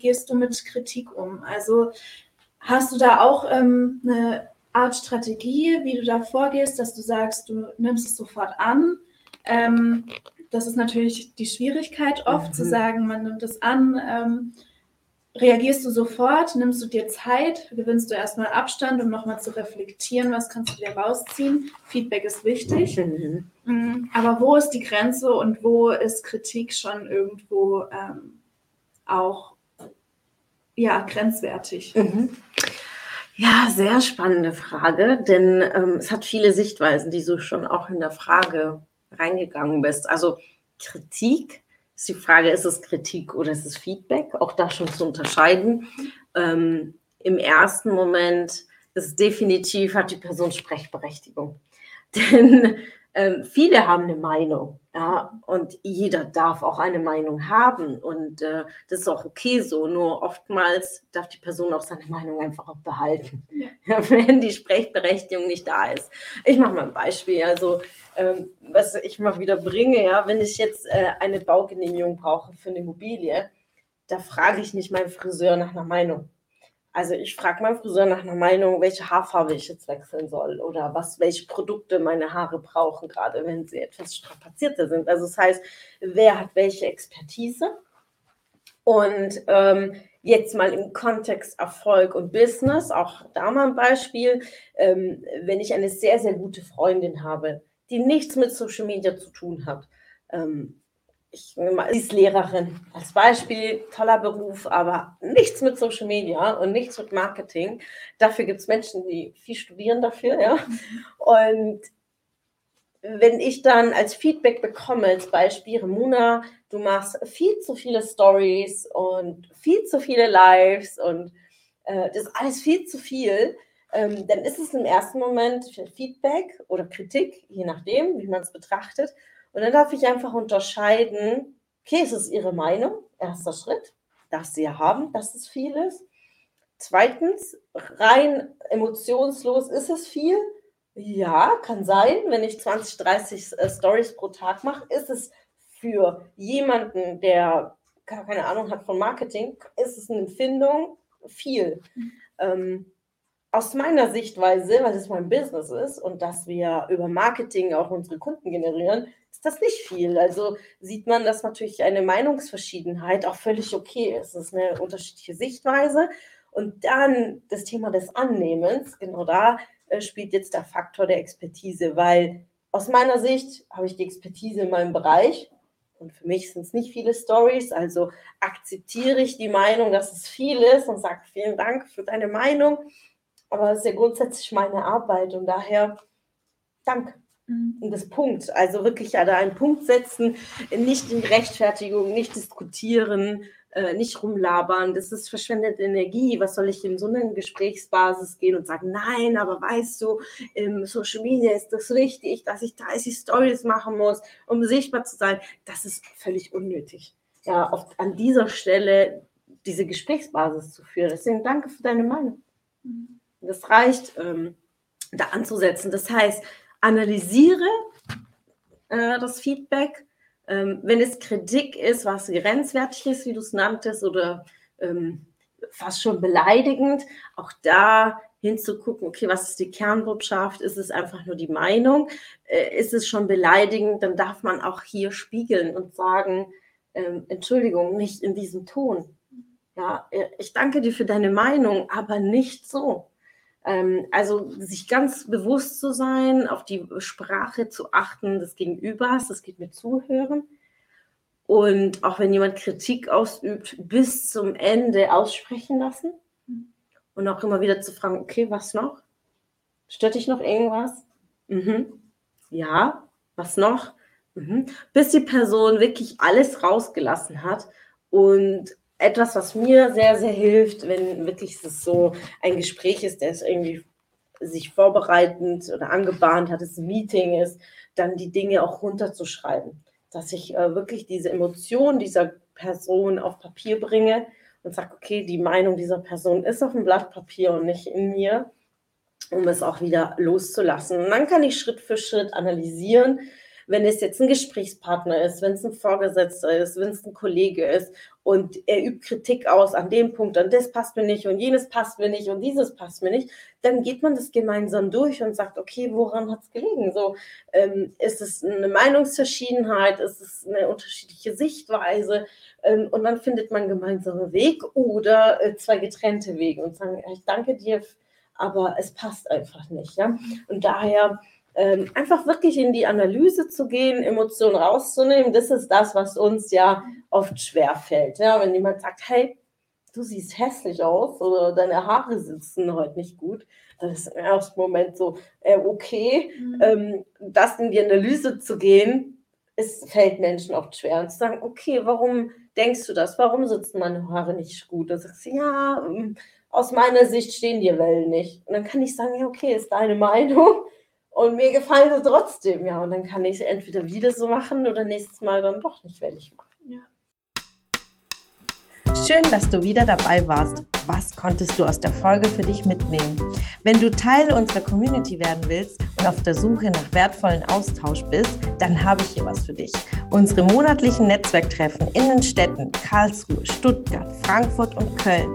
Gehst du mit Kritik um? Also hast du da auch ähm, eine Art Strategie, wie du da vorgehst, dass du sagst, du nimmst es sofort an? Ähm, das ist natürlich die Schwierigkeit oft mhm. zu sagen, man nimmt es an. Ähm, reagierst du sofort? Nimmst du dir Zeit? Gewinnst du erstmal Abstand, um nochmal zu reflektieren? Was kannst du dir rausziehen? Feedback ist wichtig. Mhm. mhm. Aber wo ist die Grenze und wo ist Kritik schon irgendwo ähm, auch ja, grenzwertig? Mhm. Ja, sehr spannende Frage, denn ähm, es hat viele Sichtweisen, die du schon auch in der Frage reingegangen bist. Also Kritik ist die Frage, ist es Kritik oder ist es Feedback? Auch da schon zu unterscheiden. Ähm, Im ersten Moment ist definitiv, hat die Person Sprechberechtigung. Denn ähm, viele haben eine Meinung, ja, und jeder darf auch eine Meinung haben und äh, das ist auch okay so. Nur oftmals darf die Person auch seine Meinung einfach auch behalten, ja. wenn die Sprechberechtigung nicht da ist. Ich mache mal ein Beispiel, also ähm, was ich mal wieder bringe, ja, wenn ich jetzt äh, eine Baugenehmigung brauche für eine Immobilie, da frage ich nicht meinen Friseur nach einer Meinung. Also ich frage meinen Friseur nach einer Meinung, welche Haarfarbe ich jetzt wechseln soll oder was, welche Produkte meine Haare brauchen, gerade wenn sie etwas strapazierter sind. Also das heißt, wer hat welche Expertise? Und ähm, jetzt mal im Kontext Erfolg und Business, auch da mal ein Beispiel, ähm, wenn ich eine sehr, sehr gute Freundin habe, die nichts mit Social Media zu tun hat, ähm, ich sie ist Lehrerin als Beispiel, toller Beruf, aber nichts mit Social Media und nichts mit Marketing. Dafür gibt es Menschen, die viel studieren dafür, ja. Und wenn ich dann als Feedback bekomme, als Beispiel, Muna, du machst viel zu viele Stories und viel zu viele Lives und äh, das ist alles viel zu viel, ähm, dann ist es im ersten Moment Feedback oder Kritik, je nachdem, wie man es betrachtet. Und dann darf ich einfach unterscheiden, okay, es ist Ihre Meinung, erster Schritt, darf sie ja haben, dass es viel ist. Zweitens, rein emotionslos ist es viel. Ja, kann sein, wenn ich 20, 30 äh, Stories pro Tag mache, ist es für jemanden, der keine Ahnung hat von Marketing, ist es eine Empfindung viel. Ähm, aus meiner Sichtweise, weil es mein Business ist und dass wir über Marketing auch unsere Kunden generieren, ist das nicht viel. Also sieht man, dass natürlich eine Meinungsverschiedenheit auch völlig okay ist. Es ist eine unterschiedliche Sichtweise. Und dann das Thema des Annehmens, genau da äh, spielt jetzt der Faktor der Expertise, weil aus meiner Sicht habe ich die Expertise in meinem Bereich. Und für mich sind es nicht viele Stories, also akzeptiere ich die Meinung, dass es viel ist und sage vielen Dank für deine Meinung. Aber es ist ja grundsätzlich meine Arbeit und daher Dank. Mhm. Und das Punkt, also wirklich ja da einen Punkt setzen, nicht in Rechtfertigung, nicht diskutieren, äh, nicht rumlabern, das ist verschwendete Energie. Was soll ich in so eine Gesprächsbasis gehen und sagen, nein, aber weißt du, im Social Media ist das wichtig, dass ich 30 Stories machen muss, um sichtbar zu sein. Das ist völlig unnötig. Ja, oft an dieser Stelle diese Gesprächsbasis zu führen. Deswegen danke für deine Meinung. Mhm. Das reicht, ähm, da anzusetzen. Das heißt, analysiere äh, das Feedback. Ähm, wenn es Kritik ist, was grenzwertig ist, wie du es nanntest, oder ähm, fast schon beleidigend, auch da hinzugucken, okay, was ist die Kernbotschaft? Ist es einfach nur die Meinung? Äh, ist es schon beleidigend? Dann darf man auch hier spiegeln und sagen, ähm, Entschuldigung, nicht in diesem Ton. Ja, äh, ich danke dir für deine Meinung, aber nicht so. Ähm, also sich ganz bewusst zu sein, auf die Sprache zu achten des Gegenübers, das geht mit Zuhören. Und auch wenn jemand Kritik ausübt, bis zum Ende aussprechen lassen. Und auch immer wieder zu fragen, okay, was noch? Stört dich noch irgendwas? Mhm. Ja, was noch? Mhm. Bis die Person wirklich alles rausgelassen hat und etwas, was mir sehr, sehr hilft, wenn wirklich es so ein Gespräch ist, der ist irgendwie sich vorbereitend oder angebahnt hat, es ein Meeting ist, dann die Dinge auch runterzuschreiben. Dass ich äh, wirklich diese Emotion dieser Person auf Papier bringe und sage, okay, die Meinung dieser Person ist auf dem Blatt Papier und nicht in mir, um es auch wieder loszulassen. Und dann kann ich Schritt für Schritt analysieren, wenn es jetzt ein Gesprächspartner ist, wenn es ein Vorgesetzter ist, wenn es ein Kollege ist und er übt Kritik aus an dem Punkt, an das passt mir nicht und jenes passt mir nicht und dieses passt mir nicht, dann geht man das gemeinsam durch und sagt, okay, woran hat es gelegen? So, ähm, ist es eine Meinungsverschiedenheit, ist es eine unterschiedliche Sichtweise? Ähm, und dann findet man gemeinsame Weg oder äh, zwei getrennte Wege und sagen, ich danke dir, aber es passt einfach nicht. Ja? Und daher ähm, einfach wirklich in die Analyse zu gehen, Emotionen rauszunehmen, das ist das, was uns ja oft schwerfällt. Ja? Wenn jemand sagt, hey, du siehst hässlich aus oder deine Haare sitzen heute nicht gut, dann ist im ersten Moment so, äh, okay, mhm. ähm, das in die Analyse zu gehen, es fällt Menschen oft schwer und zu sagen, okay, warum denkst du das? Warum sitzen meine Haare nicht gut? Dann sagst du, ja, ähm, aus meiner Sicht stehen die Wellen nicht. Und dann kann ich sagen, ja, okay, ist deine Meinung. Und mir gefallen sie trotzdem, ja. Und dann kann ich es entweder wieder so machen oder nächstes Mal dann doch nicht fertig machen. Ja. Schön, dass du wieder dabei warst. Was konntest du aus der Folge für dich mitnehmen? Wenn du Teil unserer Community werden willst und auf der Suche nach wertvollen Austausch bist, dann habe ich hier was für dich. Unsere monatlichen Netzwerktreffen in den Städten Karlsruhe, Stuttgart, Frankfurt und Köln.